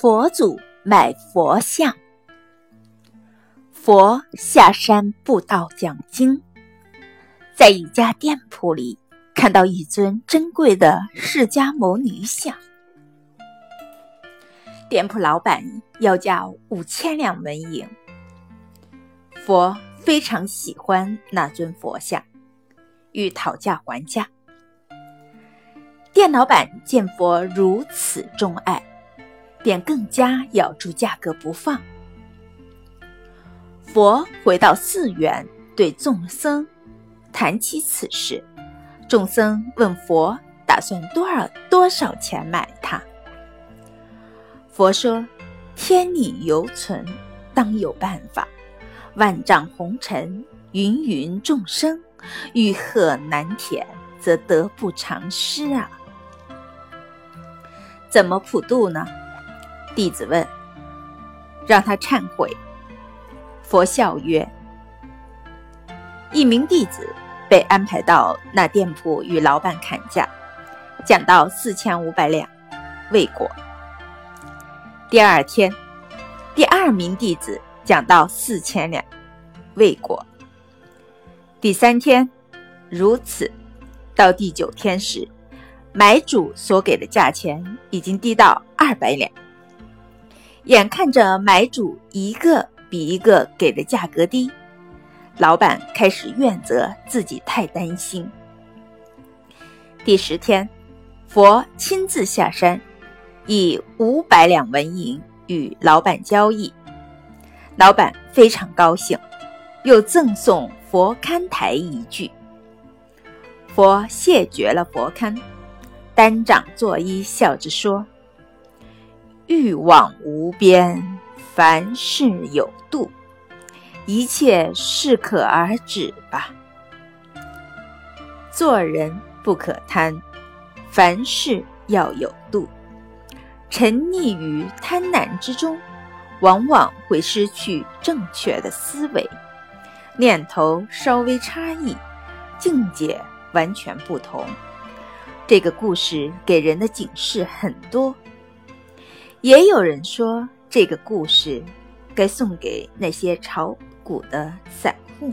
佛祖买佛像。佛下山布道讲经，在一家店铺里看到一尊珍贵的释迦牟尼像，店铺老板要价五千两纹银。佛非常喜欢那尊佛像，欲讨价还价。店老板见佛如此钟爱。便更加咬住价格不放。佛回到寺院，对众僧谈起此事。众僧问佛打算多少多少钱买它。佛说：“天理犹存，当有办法。万丈红尘，芸芸众生，欲壑难填，则得不偿失啊！怎么普渡呢？”弟子问：“让他忏悔。”佛笑曰：“一名弟子被安排到那店铺与老板砍价，讲到四千五百两，未果。第二天，第二名弟子讲到四千两，未果。第三天，如此，到第九天时，买主所给的价钱已经低到二百两。”眼看着买主一个比一个给的价格低，老板开始怨责自己太担心。第十天，佛亲自下山，以五百两纹银与老板交易，老板非常高兴，又赠送佛龛台一具。佛谢绝了佛龛，单掌作揖，笑着说。欲望无边，凡事有度，一切适可而止吧。做人不可贪，凡事要有度。沉溺于贪婪之中，往往会失去正确的思维，念头稍微差异，境界完全不同。这个故事给人的警示很多。也有人说，这个故事该送给那些炒股的散户。